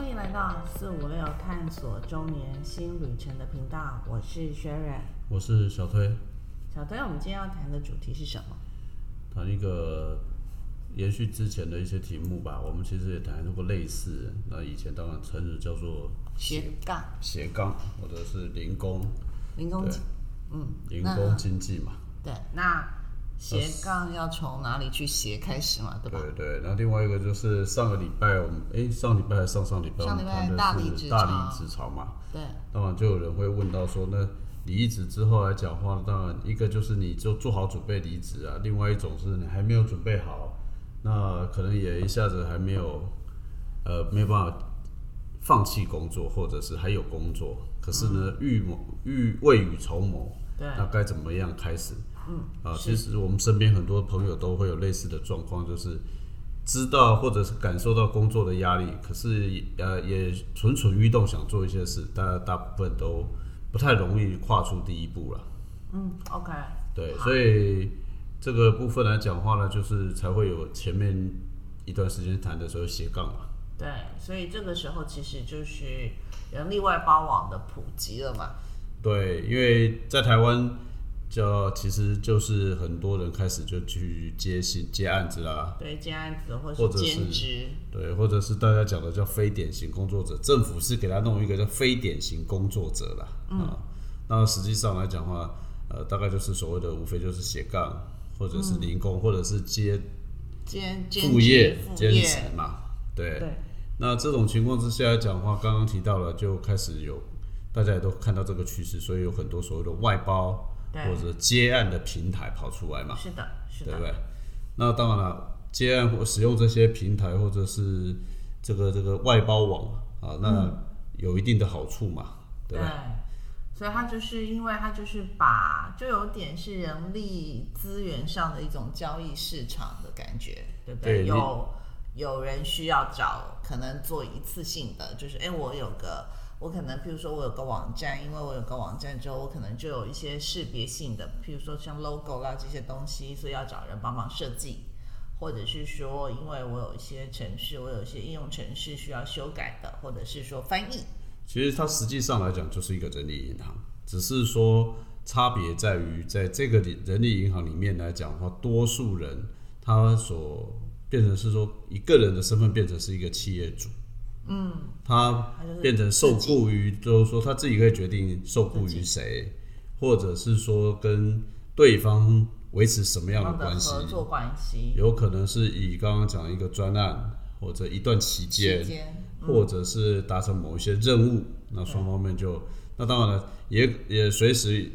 欢迎来到四五六探索中年新旅程的频道，我是 Sharon。我是小推，小推，我们今天要谈的主题是什么？谈一个延续之前的一些题目吧。我们其实也谈过类似，那以前当然称之叫做斜杠斜杠或者是零工零工，嗯，零工经济嘛。对，那斜杠要从哪里去斜开始嘛，对吧？对对，然后另外一个就是上个礼拜我们诶，上礼拜还是上上礼拜我上礼拜们谈大力职的是大潮离职潮嘛。对，当然就有人会问到说，那离职之后来讲话，当然一个就是你就做好准备离职啊，另外一种是你还没有准备好，那可能也一下子还没有，呃，没有办法放弃工作，或者是还有工作，可是呢，预谋预未雨绸缪，对那该怎么样开始？嗯，啊，其实我们身边很多朋友都会有类似的状况，就是知道或者是感受到工作的压力，可是呃也蠢蠢欲动想做一些事，但大部分都不太容易跨出第一步了。嗯，OK，对，所以这个部分来讲话呢，就是才会有前面一段时间谈的时候斜杠嘛。对，所以这个时候其实就是人力外包网的普及了嘛。对，因为在台湾，就其实就是很多人开始就去接新接案子啦，对，接案子或者是兼职，对，或者是大家讲的叫非典型工作者，政府是给他弄一个叫非典型工作者啦。啊，那实际上来讲的话，呃，大概就是所谓的无非就是斜杠，或者是零工，或者是接兼兼副业兼职，嘛。对，对，那这种情况之下来讲的话，刚刚提到了，就开始有大家也都看到这个趋势，所以有很多所谓的外包或者接案的平台跑出来嘛。是的，是的对不，对？那当然了，接案或使用这些平台或者是这个这个外包网啊，那有一定的好处嘛，对不对？，所以它就是因为它就是把就有点是人力资源上的一种交易市场的感觉，对不对？对有有人需要找，可能做一次性的，就是哎，我有个。我可能，譬如说，我有个网站，因为我有个网站之后，我可能就有一些识别性的，譬如说像 logo 啦这些东西，所以要找人帮忙设计，或者是说，因为我有一些程式，我有一些应用程式需要修改的，或者是说翻译，其实它实际上来讲就是一个人力银行，只是说差别在于在这个人力银行里面来讲的话，多数人他所变成是说一个人的身份变成是一个企业主。嗯，他变成受雇于，就是说他自己可以决定受雇于谁，或者是说跟对方维持什么样的关系，合作关系。有可能是以刚刚讲一个专案或者一段期间期，间，或者是达成某一些任务，那双方面就那当然了，也也随时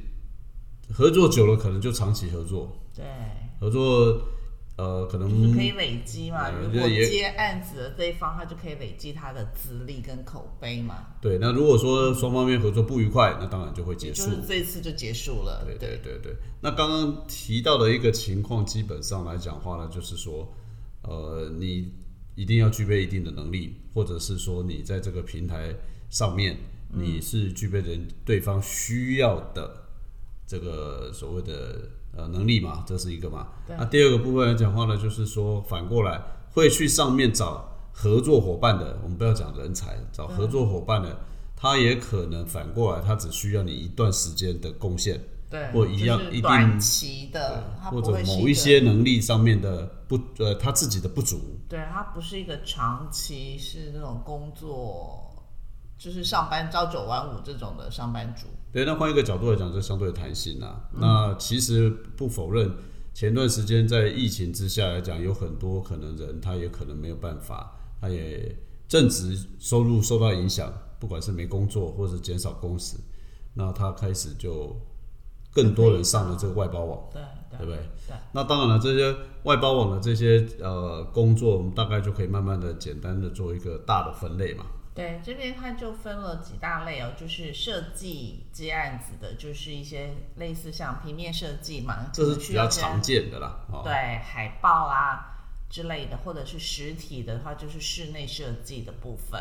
合作久了，可能就长期合作，对，合作呃可能就是可以累积嘛。嗯如果接案子的这一方，他就可以累积他的资历跟口碑嘛，对。那如果说双方面合作不愉快，那当然就会结束就。是这次就结束了。对对对对，那刚刚提到的一个情况，基本上来讲话呢，就是说，呃，你一定要具备一定的能力，或者是说你在这个平台上面，你是具备人对方需要的这个所谓的呃能力嘛，这是一个嘛。对那第二个部分来讲话呢，就是说反过来会去上面找合作伙伴的，我们不要讲人才，找合作伙伴的，他也可能反过来，他只需要你一段时间的贡献。对，或一样就是一定短期的，或者某一些能力上面的不呃他自己的不足，对，他不是一个长期是那种工作，就是上班朝九晚五这种的上班族。对，那换一个角度来讲，这相对弹性啊。嗯那其实不否认，前段时间在疫情之下来讲，有很多可能人他也可能没有办法，他也正值收入受到影响，不管是没工作或者减少工时，那他开始就更多人上了这个外包网。对对对不对？对那当然了，这些外包网的这些呃工作，我们大概就可以慢慢的、简单的做一个大的分类嘛。对，这边它就分了几大类哦，就是设计接案子的，就是一些类似像平面设计嘛，这是比较常见的啦。哦，对海报啊之类的，或者是实体的话，就是室内设计的部分。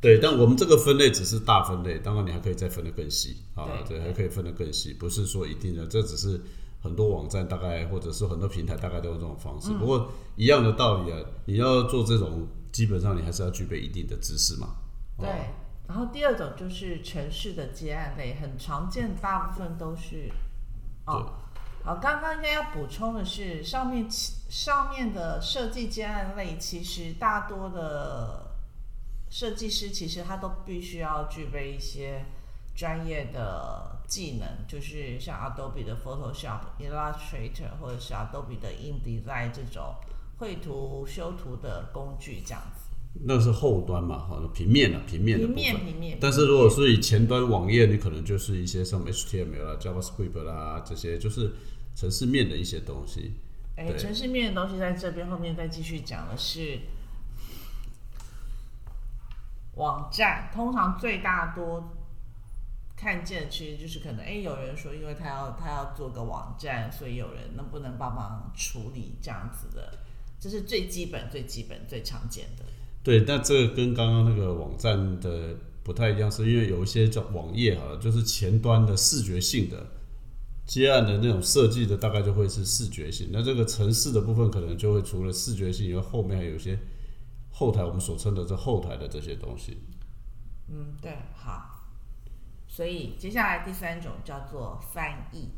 对，但我们这个分类只是大分类，当然你还可以再分得更细啊，对对，还可以分得更细，不是说一定的，这只是很多网站大概或者是很多平台大概都有这种方嗯式。不过一样的道理啊，你要做这种，基本上你还是要具备一定的知识嘛。对，然后第二种就是城市的接案类，很常见，大部分都是哦。好，刚刚应该要补充的是，上面其上面的设计接案类，其实大多的设计师其实他都必须要具备一些专业的技能，就是像 Adobe 的 Photoshop、Illustrator 或者是 Adobe 的 InDesign 这种绘图修图的工具这样子。那是后端嘛，哈，平面的平面的部分。平面平面。但是如果是以前端网页，你可能就是一些什么 HTML 啦、JavaScript 啦这些，就是城市面的一些东西。哎，城市面的东西在这边后面再继续讲的是网站，通常最大多看见其实就是可能，哎，有人说，因为他要他要做个网站，所以有人能不能帮忙处理这样子的，这是最基本、最基本、最常见的。对，那这个跟刚刚那个网站的不太一样，是因为有一些叫网页哈，就是前端的视觉性的接案的那种设计的，大概就会是视觉性。那这个城市的部分可能就会除了视觉性，因为后面还有一些后台，我们所称的这后台的这些东西。嗯，对，好。所以接下来第三种叫做翻译。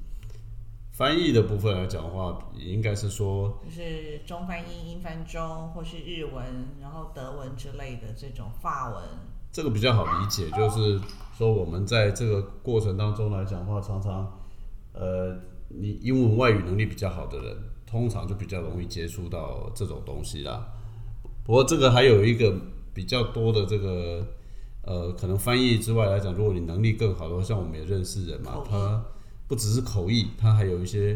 翻译的部分来讲的话，应该是说，就是中翻英、英翻中，或是日文，然后德文之类的这种法文。这个比较好理解，就是说我们在这个过程当中来讲的话，常常，呃，你英文外语能力比较好的人，通常就比较容易接触到这种东西啦。不过这个还有一个比较多的这个，呃，可能翻译之外来讲，如果你能力更好的话，像我们也认识人嘛，他。不只是口译，它还有一些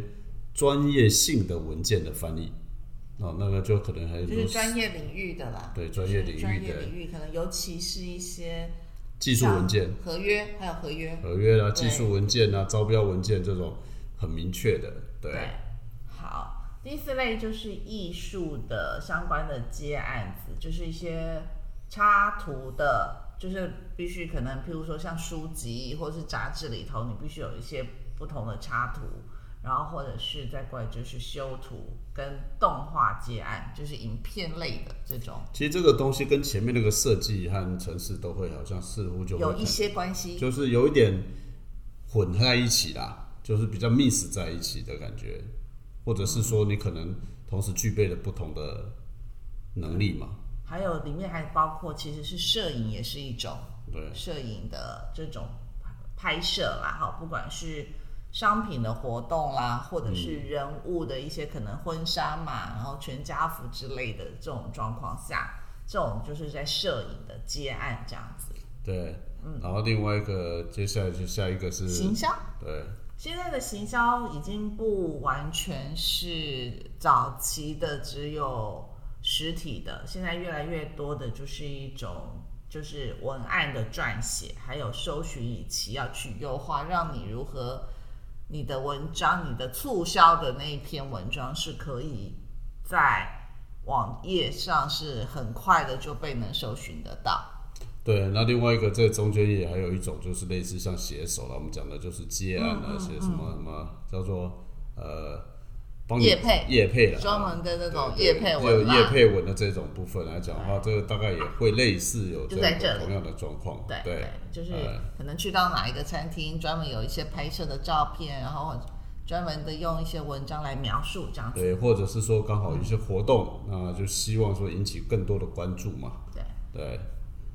专业性的文件的翻译，哦，那个就可能还就是专业领域的啦。对，专业领域的，专业领域可能尤其是一些技术文件、合约，还有合约、合约啊，技术文件啊，招标文件这种很明确的。对，好，第四类就是艺术的相关的接案子，就是一些插图的，就是必须可能，譬如说像书籍或者是杂志里头，你必须有一些。不同的插图，然后或者是再过来就是修图跟动画接案，就是影片类的这种。其实这个东西跟前面那个设计和城市都会好像似乎就有一些关系，就是有一点混在一起啦，就是比较 miss 在一起的感觉，或者是说你可能同时具备了不同的能力嘛。还有里面还包括其实是摄影也是一种，对，摄影的这种拍摄啦，哈，不管是。商品的活动啦，或者是人物的一些可能婚纱嘛，然后全家福之类的这种状况下，这种就是在摄影的接案这样子。对，嗯，然后另外一个接下来就下一个是行销。对，现在的行销已经不完全是早期的只有实体的，现在越来越多的就是一种就是文案的撰写，还有搜寻引擎要去优化，让你如何。你的文章，你的促销的那一篇文章是可以在网页上是很快的就被能搜寻得到。对，那另外一个在中间也还有一种，就是类似像写手了，我们讲的就是接案那些什么什么叫做呃。叶配叶配了专门的那种叶配文，有叶配文的这种部分来讲的话，这个大概也会类似有同样的状况。对对，就是可能去到哪一个餐厅，专门有一些拍摄的照片，然后专门的用一些文章来描述这样子。对，或者是说刚好一些活动，那就希望说引起更多的关注嘛。对对。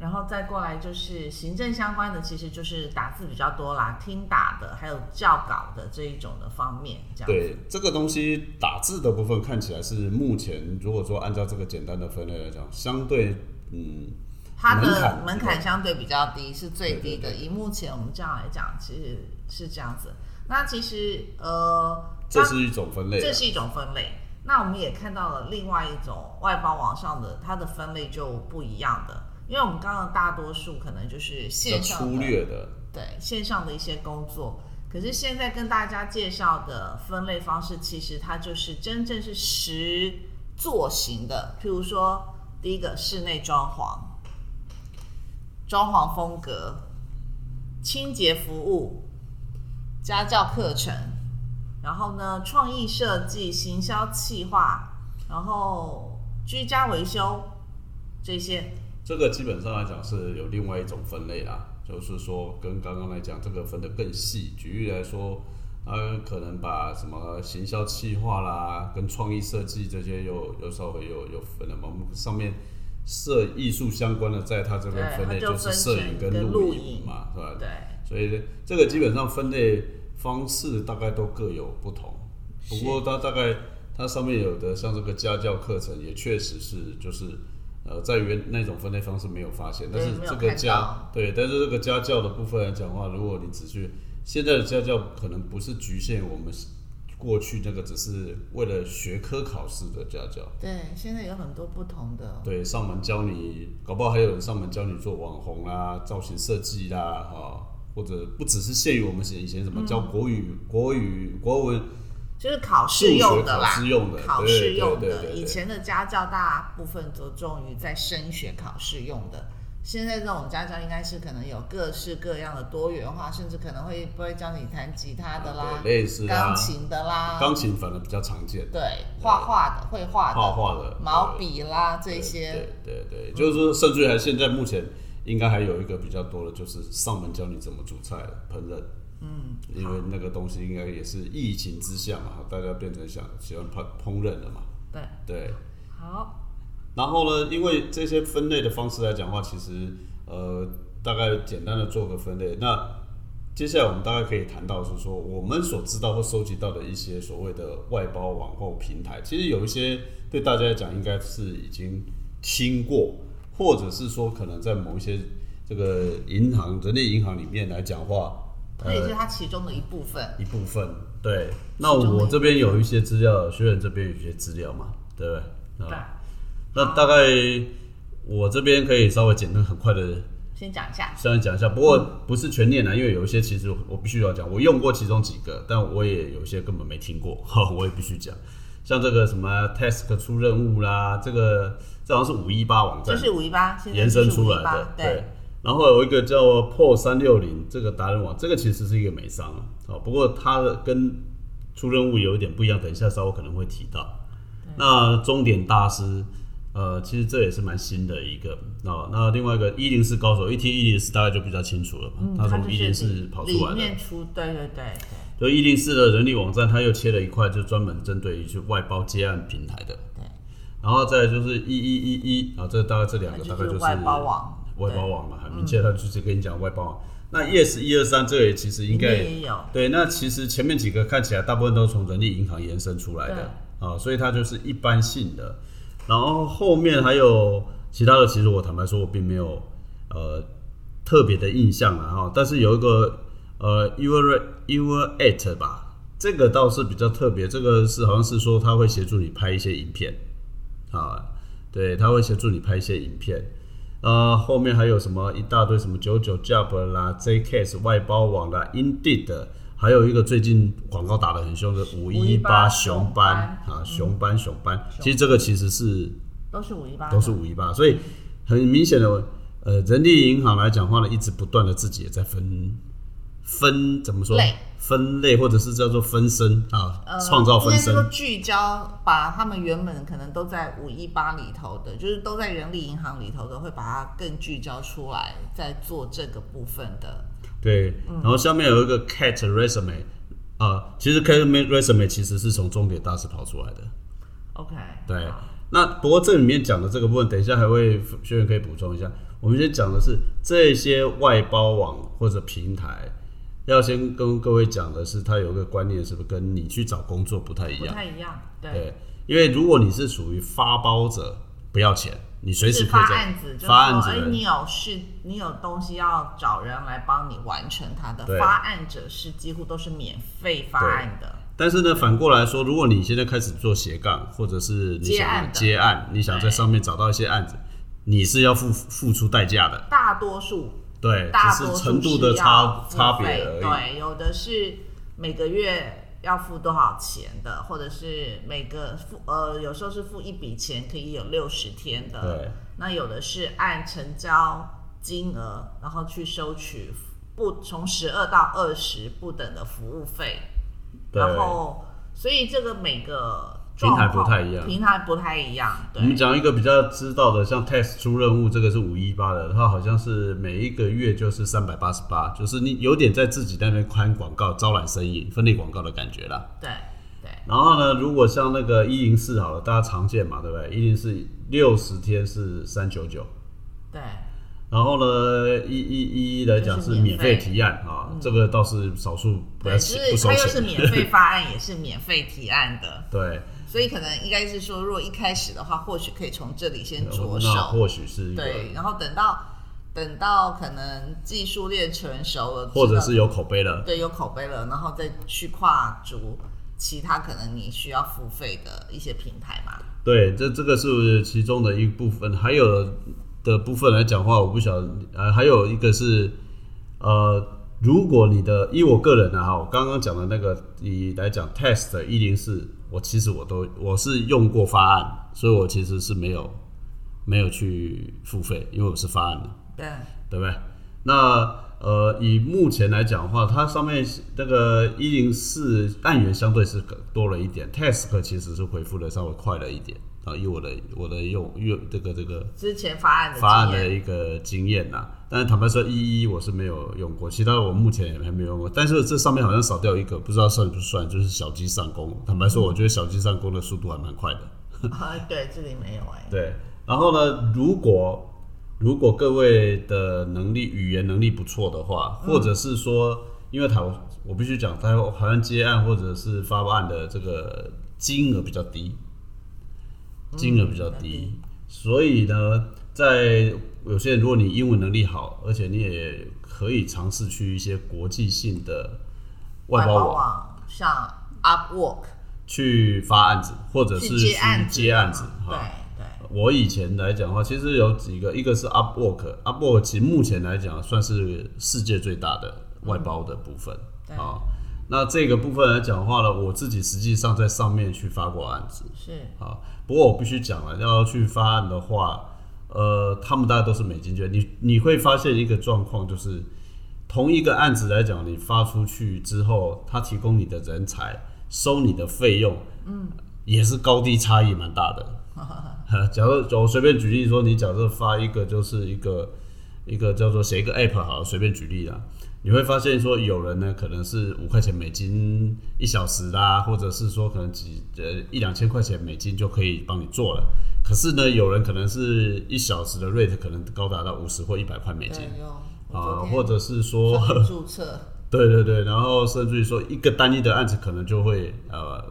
然后再过来就是行政相关的，其实就是打字比较多啦，听打的，还有教稿的这一种的方面。这样对这个东西打字的部分看起来是目前如果说按照这个简单的分类来讲，相对嗯，它的门槛相对比较低，是最低的。以目前我们这样来讲，其实是这样子。那其实呃，这是一种分类，这是一种分类。那我们也看到了另外一种外包网上的，它的分类就不一样的。因为我们刚刚大多数可能就是线上粗略的，对线上的一些工作，可是现在跟大家介绍的分类方式，其实它就是真正是实做型的。譬如说，第一个室内装潢、装潢风格、清洁服务、家教课程，然后呢，创意设计、行销企划，然后居家维修这些。这个基本上来讲是有另外一种分类啦，就是说跟刚刚来讲这个分得更细。举例来说，它可能把什么行销企划啦，跟创意设计这些又又稍微有有分了嘛。我们上面摄艺术相关的，在它这个分类就就是摄影跟录影嘛，是吧？对，所以这个基本上分类方式大概都各有不同。不过它大概它上面有的像这个家教课程，也确实是就是呃，在原那种分类方式没有发现，但是这个家对，但是这个家教的部分来讲的话，如果你只去现在的家教可能不是局限我们过去那个只是为了学科考试的家教，对，现在有很多不同的，对，上门教你，搞不好还有人上门教你做网红啦、造型设计啦，哈、或者不只是限于我们以前什么教国语、国语、国文，就是考试用的啦，考试用的以前的家教大部分着重于在升学考试用的，现在这种家教应该是可能有各式各样的多元化，甚至可能会不会教你弹吉他的啦、对类似啊钢琴的啦，钢琴反而比较常见，对画画的、绘画的、画画的毛对笔啦这些，对对对，就是说，甚至于还现在目前应该还有一个比较多的，就是上门教你怎么煮菜、烹饪。嗯，因为那个东西应该也是疫情之下嘛，大家变成想喜欢烹烹饪了嘛。对，对，好，然后呢，因为这些分类的方式来讲话，其实呃，大概简单的做个分类。那接下来我们大概可以谈到是说，我们所知道或收集到的一些所谓的外包网购平台，其实有一些对大家来讲应该是已经听过，或者是说可能在某一些这个银行、人力银行里面来讲话，这也是它其中的一部分。一部分。对，那我这边有一些资料，学员这边有一些资料嘛，对不对？对啊，那大概我这边可以稍微简单很快的先讲一下，稍微讲一下，不过不是全念啊，因为有一些其实我必须要讲，我用过其中几个，但我也有一些根本没听过，哈，我也必须讲。像这个什么 task 出任务啦，这个这好像是五一八网站就是五一八，延伸出来的，对，。然后有一个叫 PO 三六零这个达人网，这个其实是一个美商啊，好，不过它的跟出任务有一点不一样，等一下稍微可能会提到。那终点大师，呃，其实这也是蛮新的一个哦。那另外一个一零四高手，一听一零四大概就比较清楚了嘛，嗯，他从就是一零四跑出来里的。面出，对对对对，就一零四的人力网站，它又切了一块，就专门针对于去外包接案平台的。对。然后再就是一一一一啊，这大概这两个大概就是外包网，外包网嘛，很明确，他就是跟你讲外包网。那 yes 一二三这个其实应该也有，对，那其实前面几个看起来大部分都是从人力银行延伸出来的啊，所以它就是一般性的。然后后面还有其他的，其实我坦白说，我并没有呃特别的印象了哈。但是有一个呃 your your at 吧，这个倒是比较特别，这个是好像是说他会协助你拍一些影片啊，对，他会协助你拍一些影片。呃，后面还有什么一大堆什么九九 Job 啦、JCase 外包网啦、Indeed，还有一个最近广告打得很凶的五一八熊班啊，熊班熊班，其实这个其实是都是五一八，都是五一八，所以很明显的，呃，人力银行来讲话呢，一直不断的自己也在分分怎么说类分类，或者是叫做分身啊，呃创造分身。聚焦，把他们原本可能都在五一八里头的，就是都在人力银行里头的，会把它更聚焦出来，在做这个部分的。对，嗯然后下面有一个 Cat Resume，啊、其实 Cat Resume 其实是从终点大师跑出来的。OK，对，那不过这里面讲的这个部分，等一下还会学员可以补充一下。我们先讲的是这些外包网或者平台，要先跟各位讲的是，他有一个观念，是不是跟你去找工作不太一样不？太一样，对，对，因为如果你是属于发包者，不要钱，你随时可以发案子，发案子你有事，你有东西要找人来帮你完成他的，发案者是几乎都是免费发案的，但是呢，反过来说，如果你现在开始做斜杠，或者是你想要接案接案，你想在上面找到一些案子，你是要付付出代价的。大多数对，大多数程度的差差别费而已。对，有的是每个月要付多少钱的，或者是每个付呃，有时候是付一笔钱可以有六十天的。对，那有的是按成交金额，然后去收取不从十二到二十不等的服务费。对然后，所以这个每个平台不太一样。平台不太一样，我们，讲一个比较知道的，像 test 出任务，这个是五一八的，它好像是每一个月就是三百八十八，就是你有点在自己那边宽广告、招揽生意、分类广告的感觉啦。对对然后呢，如果像那个一零四好了，大家常见嘛，对不对？一零四六十天是三九九，对，然后呢，一一一一来讲是是免免费提案啊，这个倒是少数不要钱不收是 它又是钱。免费发案，也是免费提案的，对，所以可能应该是说，如果一开始的话，或许可以从这里先着那手，或许是一个，对，然后等到等到可能技术链成熟了，或者是有口碑了。对有口碑了，然后再去跨足其他可能你需要付费的一些平台嘛。对，这这个是其中的一部分，还有的部分来讲话，我不晓得，呃，还有一个是，呃，如果你的，以我个人啊，哈，我刚刚讲的那个，以来讲 test 一零四，我其实我都我是用过发案，所以我其实是没有没有去付费，因为我是发案的。对，对不对？那呃，以目前来讲的话，它上面那个一零四案源相对是多了一点，test 其实是回复的稍微快了一点啊。以我的我的用用这个这个之前发案的发案的一个经验呐、但是坦白说，一一我是没有用过，其他的我目前也还没有用过。但是这上面好像少掉一个，不知道算不算，就是小鸡上弓。坦白说，我觉得小鸡上弓的速度还蛮快的。啊，对，这里没有哎、对，然后呢，如果如果各位的能力语言能力不错的话，或者是说，因为台湾我必须讲，台湾好像接案或者是发案的这个金额比较低，金额比较低，所以呢，在有些人如果你英文能力好，而且你也可以尝试去一些国际性的外包网网，像 Upwork 去发案子，或者是去接案子，对哈。对，我以前来讲的话，其实有几个，一个是 Upwork，Upwork 其实目前来讲算是世界最大的外包的部分对啊、那这个部分来讲的话呢，我自己实际上在上面去发过案子是啊。不过我必须讲了，要去发案的话，呃，他们大家都是美金券，你你会发现一个状况就是，同一个案子来讲，你发出去之后，他提供你的人才，收你的费用，嗯，也是高低差异蛮大的。假如我随便举例说，你假设发一个就是一个一个叫做写一个 app 好了，随便举例啦，你会发现说有人呢可能是五块钱美金一小时啦，或者是说可能几呃一两千块钱美金就可以帮你做了。可是呢，有人可能是一小时的 rate 可能高达到五十或一百块美金。啊，或者是说说注册，对对对，然后甚至于说一个单一的案子可能就会呃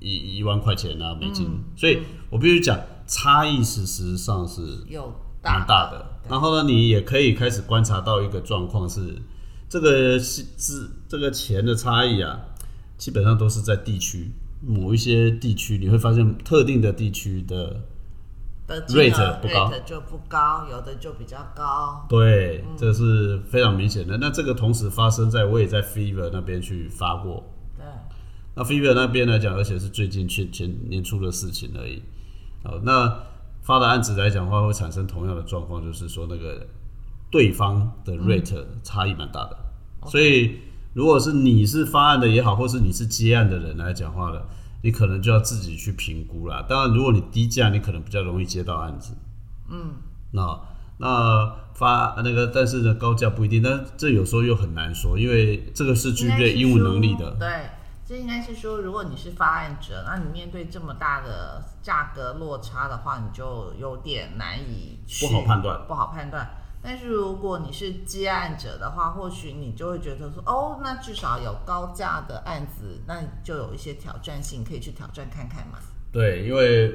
一一万块钱啊美金，所以我必须讲差异事实上是有蛮大的。然后呢，你也可以开始观察到一个状况是，这个是是这个钱的差异啊，基本上都是在地区某一些地区，你会发现特定的地区的的 rate 不高 rate 就不高，有的就比较高。对，这是非常明显的。那这个同时发生在我也在 Fever 那边去发过，对，那 Fever 那边来讲，而且是最近去前年初的事情而已。好，那发的案子来讲的话，会产生同样的状况，就是说那个对方的 rate 差异蛮大的。所以，如果是你是发案的也好，或是你是接案的人来讲话的，你可能就要自己去评估啦。当然，如果你低价，你可能比较容易接到案子。嗯，那那发那个，但是呢，高价不一定。但这有时候又很难说，因为这个是具备英文能力的。对，这应该是说，如果你是发案者，那你面对这么大的价格落差的话，你就有点难以去不好判断，不好判断。但是如果你是接案者的话，或许你就会觉得说，哦，那至少有高价的案子，那你就有一些挑战性，可以去挑战看看嘛。对，因为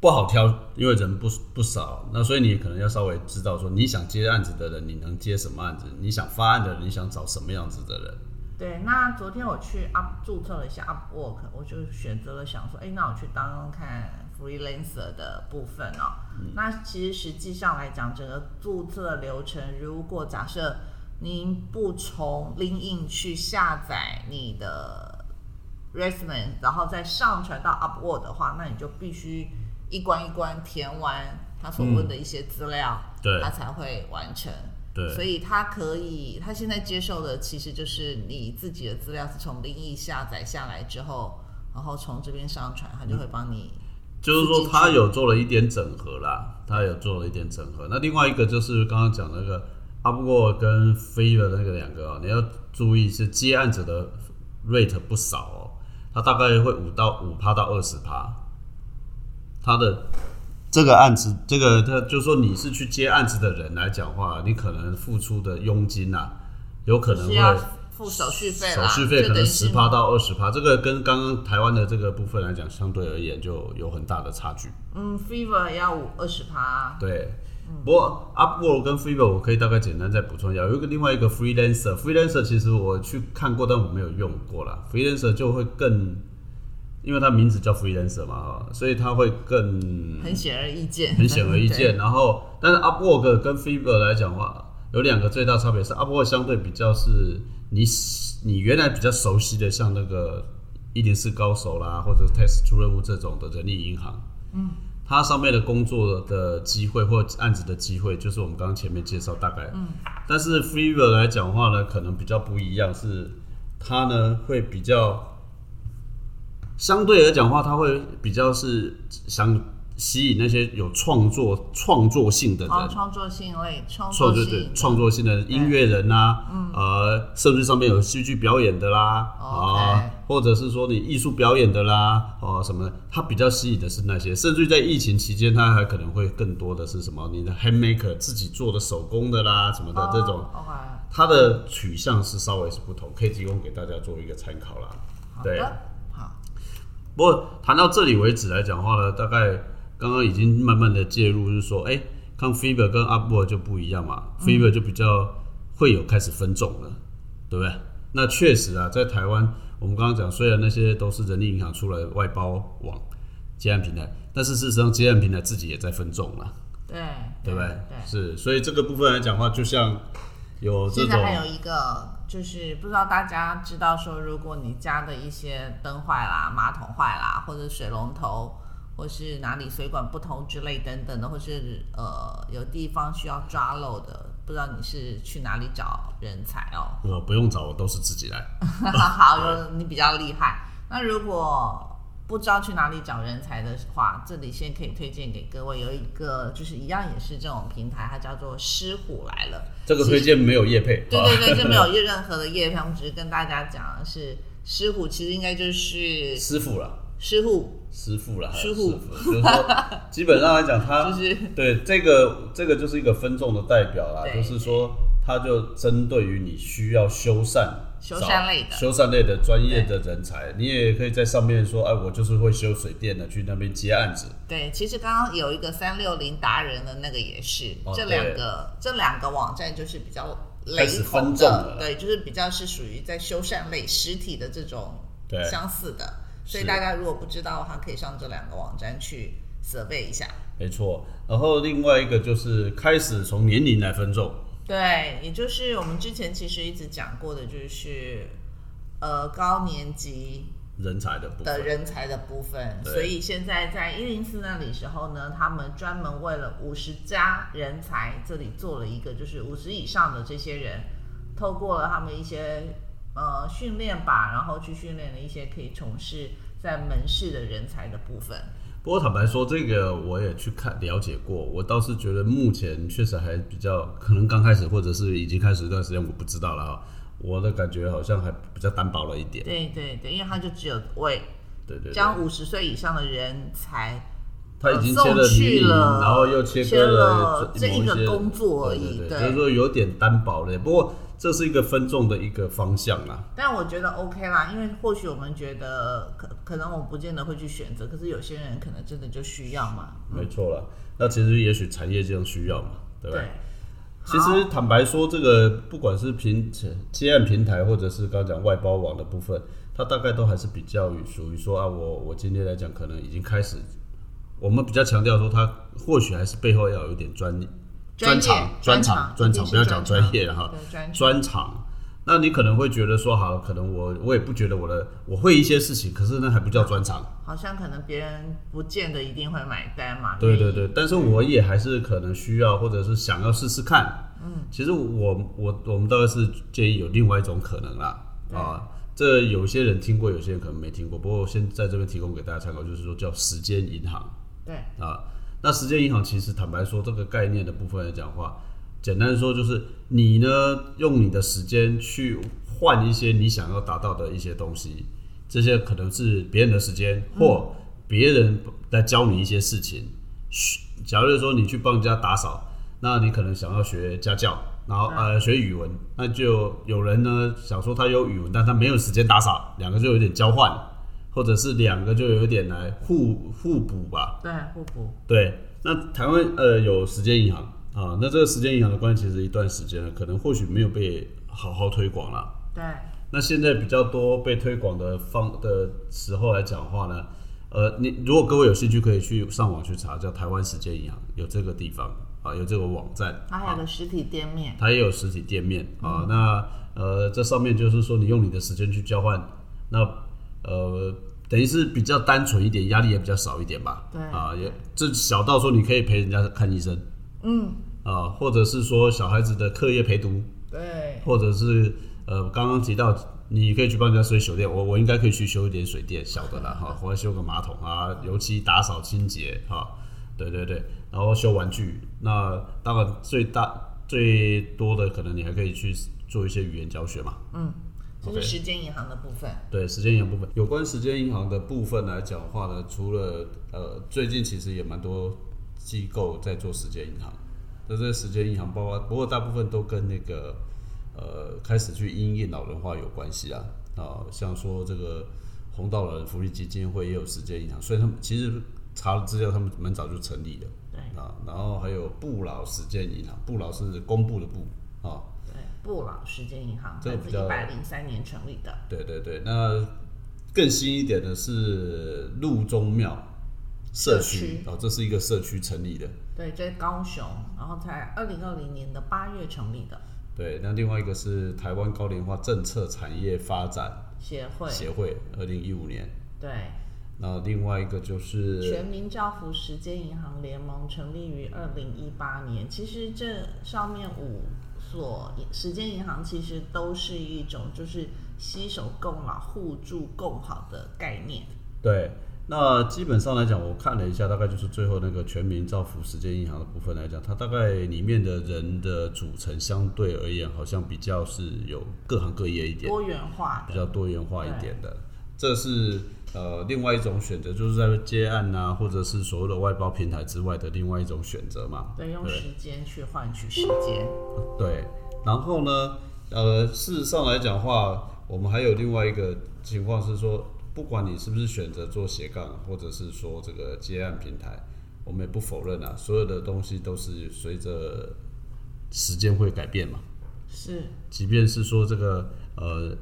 不好挑，因为人不不少，那所以你可能要稍微知道说，你想接案子的人，你能接什么案子？你想发案的人，你想找什么样子的人？对，那昨天我去 Up 注册了一下 Upwork，我就选择了想说，哎，那我去当当看 freelancer 的部分哦。那其实实际上来讲，整个注册流程，如果假设您不从 LinkedIn 去下载你的 resume，然后再上传到 Upwork 的话，那你就必须一关一关填完他所问的一些资料，对他才会完成。对所以他可以，他现在接受的其实就是你自己的资料是从灵异下载下来之后，然后从这边上传，他就会帮你。就是说，他有做了一点整合啦，他有做了一点整合。那另外一个就是刚刚讲那个 Upwork 跟 Fiverr 那个两个啊，你要注意是接案子的 rate 不少哦，它大概会五到五趴到二十趴，它的。这个案子，这个他就说你是去接案子的人来讲话，你可能付出的佣金呐，有可能会付手续费，手续费可能十趴到二十趴，这个跟刚刚台湾的这个部分来讲，相对而言就有很大的差距。嗯，Fever 要五二十趴。对，不过 Upwork 跟 Fever 我可以大概简单再补充一下，有一个另外一个 Freelancer，Freelancer 其实我去看过，但我没有用过啦。Freelancer 就会更。因为它名字叫 freelancer 嘛，哈，所以它会更很显而易见，很显而易见。然后，但是 Upwork 跟 Fiverr 来讲话，有两个最大差别是 Upwork 相对比较是你你原来比较熟悉的，像那个一零四高手啦，或者 Test 出任务这种的人力银行，嗯，它上面的工作的机会或案子的机会，就是我们刚刚前面介绍大概，嗯，但是 Fiverr 来讲话呢，可能比较不一样，是它呢会比较。相对来讲话，他会比较是想吸引那些有创作创作性的人，创作性类创作对对创作性的音乐人呐，呃，甚至上面有戏剧表演的啦，啊，或者是说你艺术表演的啦，哦什么，他比较吸引的是那些，甚至在疫情期间，他还可能会更多的是什么，你的 handmaker 自己做的手工的啦，什么的这种，它的取向是稍微是不同，可以提供给大家做一个参考啦，对。不过谈到这里为止来讲话呢，大概刚刚已经慢慢的介入，就是说，哎，看 Fiber 跟 Upwork 就不一样嘛，Fiber 就比较会有开始分众了，对不对？那确实啊，在台湾，我们刚刚讲，虽然那些都是人力银行出来外包网接案平台，但是事实上接案平台自己也在分众了，对，对不对？是，所以这个部分来讲话，就像有这种，现在还有一个。就是不知道大家知道说，如果你家的一些灯坏啦、马桶坏啦，或者水龙头，或是哪里水管不通之类等等的，或是呃有地方需要抓漏的，不知道你是去哪里找人才哦？呃不用找，我都是自己来。好，你比较厉害。那如果不知道去哪里找人才的话，这里先可以推荐给各位，有一个就是一样也是这种平台，它叫做狮虎来了。这个推荐没有业配，对对对，就 没有任何的业配，我们只是跟大家讲的是狮虎，其实应该就是师傅了，师傅，师傅了，师傅，就是说 基本上来讲，他就是对这个这个就是一个分众的代表啦，就是说他就针对于你需要修缮。修缮类的，修缮类的专业的人才，你也可以在上面说，哎，我就是会修水电的，去那边接案子。对，其实刚刚有一个三六零达人的那个也是，这两个这两个网站就是比较雷同的，对，就是比较是属于在修缮类实体的这种相似的，所以大家如果不知道的话，可以上这两个网站去 survey 一下。没错，然后另外一个就是开始从年龄来分众。对，也就是我们之前其实一直讲过的，就是呃高年级人才的的人才的部分。所以现在在一零四那里时候呢，他们专门为了五十家人才这里做了一个，就是五十以上的这些人，透过了他们一些呃训练吧，然后去训练了一些可以从事在门市的人才的部分。不过坦白说，这个我也去看了解过，我倒是觉得目前确实还比较可能刚开始，或者是已经开始一段时间，我不知道了啊。我的感觉好像还比较单薄了一点。对对对，因为他就只有为对对将五十岁以上的人才，他已经切了去了，然后又切割了这一个工作而已，所以说有点单薄了。不过。这是一个分众的一个方向啦，但我觉得 OK 啦，因为或许我们觉得可可能我们不见得会去选择，可是有些人可能真的就需要嘛。没错了，那其实也许产业这样需要嘛，对不对？其实坦白说，这个不管是平接案平台，或者是刚刚讲外包网的部分，它大概都还是比较属于说啊，我我今天来讲，可能已经开始，我们比较强调说，它或许还是背后要有一点专利。专场，专场，专场，不要讲专业了哈。专场，那你可能会觉得说，好，可能我我也不觉得我的我会一些事情，可是那还不叫专场。好像可能别人不见得一定会买单嘛。对对对，但是我也还是可能需要，或者是想要试试看。嗯，其实我我我们大概是建议有另外一种可能啦，啊，这有些人听过，有些人可能没听过。不过我先在这边提供给大家参考，就是说叫时间银行对，啊。那时间银行其实坦白说，这个概念的部分来讲话，简单说就是你呢用你的时间去换一些你想要达到的一些东西，这些可能是别人的时间，或别人来教你一些事情。嘘假如说你去帮人家打扫，那你可能想要学家教，然后呃学语文，那就有人呢想说他有语文，但他没有时间打扫，两个就有点交换，或者是两个就有点来互互补吧。对，互补，对，那台湾呃有时间银行啊，那这个时间银行的关系其实一段时间了，可能或许没有被好好推广了。对，那现在比较多被推广的方的时候来讲话呢，呃，你如果各位有兴趣，可以去上网去查，叫台湾时间银行，有这个地方啊，有这个网站。它还有个实体店面，它也有实体店面啊。那呃，这上面就是说你用你的时间去交换，那呃，等于是比较单纯一点，压力也比较少一点吧。对。啊，也这小到说你可以陪人家看医生。嗯，啊，或者是说小孩子的课业陪读，对，或者是呃刚刚提到你可以去帮人家修水电，我我应该可以去修一点水电小的啦哈，或者修个马桶啊，油漆打扫清洁哈，对对对，然后修玩具，那当然最大最多的可能你还可以去做一些语言教学嘛。这 OK 是时间银行的部分。对时间银行部分，有关时间银行的部分来讲话呢，除了呃最近其实也蛮多机构在做时间银行，那这些时间银行包括不过大部分都跟那个呃开始去因应老人化有关系啊啊，像说这个红道老人福利基金会也有时间银行，所以他们其实查了资料，他们蛮早就成立了对啊，然后还有不老时间银行，不老是公布的不啊，对，不老时间银行，这是一百零三年成立的。对对对，那更新一点的是路中庙社社区区哦，这是一个社区成立的。对，在高雄，然后在二零二零年的八月成立的对，那另外一个是台湾高龄化政策产业发展协会。协会，二零一五年。对，那另外一个就是全民造福时间银行联盟成立于二零一八年。其实这上面五所时间银行其实都是一种就是携手共老、互助共好的概念。对，那基本上来讲，我看了一下，大概就是最后那个全民造福时间银行的部分来讲，它大概里面的人的组成相对而言，好像比较是有各行各业一点。多元化的，比较多元化一点的。这是呃另外一种选择，就是在接案啊，或者是所谓的外包平台之外的另外一种选择嘛。对，用时间去换取时间。对，然后呢，呃，事实上来讲话，我们还有另外一个情况是说，不管你是不是选择做斜杠，或者是说这个接案平台，我们也不否认啊，所有的东西都是随着时间会改变嘛。是，即便是说这个呃，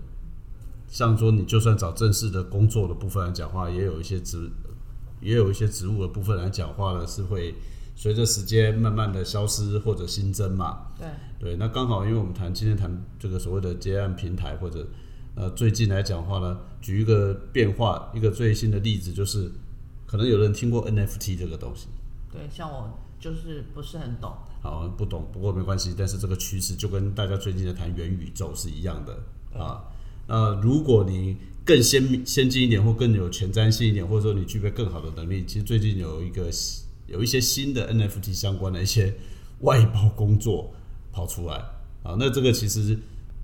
像说你就算找正式的工作的部分来讲话，也有一些职，也有一些职务的部分来讲话呢，是会随着时间慢慢的消失或者新增嘛。对，对，那刚好因为我们谈今天谈这个所谓的接案平台，或者呃最近来讲话呢，举一个变化，一个最新的例子就是，可能有人听过 NFT 这个东西。对，像我就是不是很懂。好，不懂，不过没关系。但是这个趋势就跟大家最近在谈元宇宙是一样的啊。呃如果你更先先进一点，或更有前瞻性一点，或者说你具备更好的能力，其实最近有一个有一些新的 NFT 相关的一些外包工作跑出来啊。那这个其实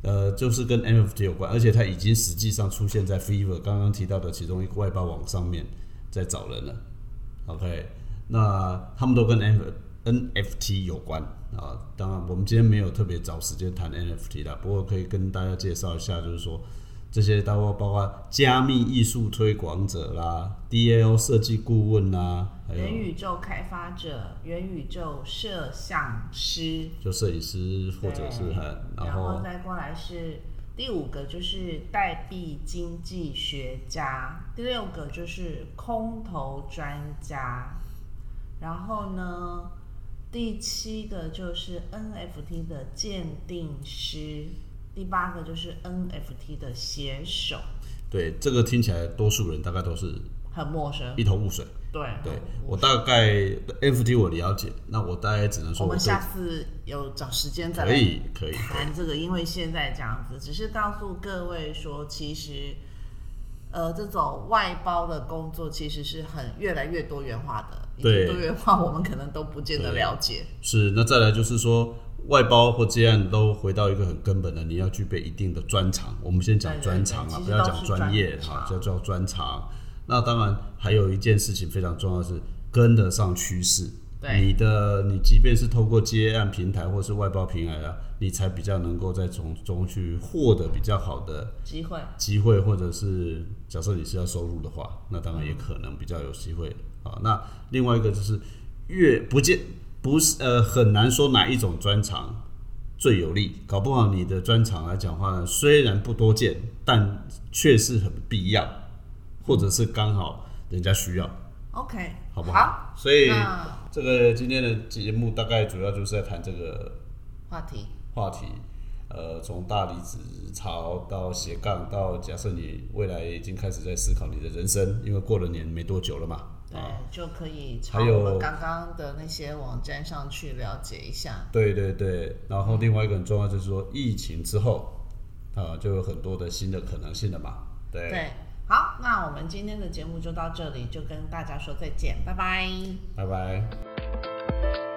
呃就是跟 NFT 有关，而且它已经实际上出现在 Fever 刚刚提到的其中一个外包网上面在找人了。OK，那他们都跟 NFT 有关啊。当然，我们今天没有特别找时间谈 NFT 啦，不过可以跟大家介绍一下，就是说这些包括包括加密艺术推广者啦、DAO 设计顾问啦，还有元宇宙开发者、元宇宙摄像师，就摄影师或者是对很，然然后再过来是第五个就是代币经济学家，第六个就是空头专家，然后呢，第七个就是 NFT 的鉴定师，第八个就是 NFT 的写手，对这个听起来多数人大概都是很陌生。一头雾水。对对我大概 NFT 我了解，那我大概只能说我我们下次有找时间再可以可以，谈这个，因为现在这样子，只是告诉各位说，其实，呃，这种外包的工作其实是很越来越多元化的，对多元化我们可能都不见得了解。是，那再来就是说，外包或这样都回到一个很根本的，你要具备一定的专长。我们先讲专长啊，不要讲专业哈，就叫专长。那当然还有一件事情非常重要是跟得上趋势。对你的你即便是透过接案平台或是外包平台啊，你才比较能够在从中去获得比较好的机会，机会，或者是假设你是要收入的话，那当然也可能比较有机会啊。那另外一个就是越不见不是呃很难说哪一种专长最有利，搞不好你的专长来讲话呢，虽然不多见，但却是很必要，或者是刚好人家需要，OK，好不好？所以那这个今天的节目大概主要就是在谈这个话题，话题，呃，从大离子潮到斜杠，到假设你未来已经开始在思考你的人生，因为过了年没多久了嘛，对，啊，就可以朝还有我们刚刚的那些网站上去了解一下。对对对，然后另外一个很重要就是说，疫情之后，啊，就有很多的新的可能性了嘛，对，对，好，那我们今天的节目就到这里，就跟大家说再见，拜拜。拜拜。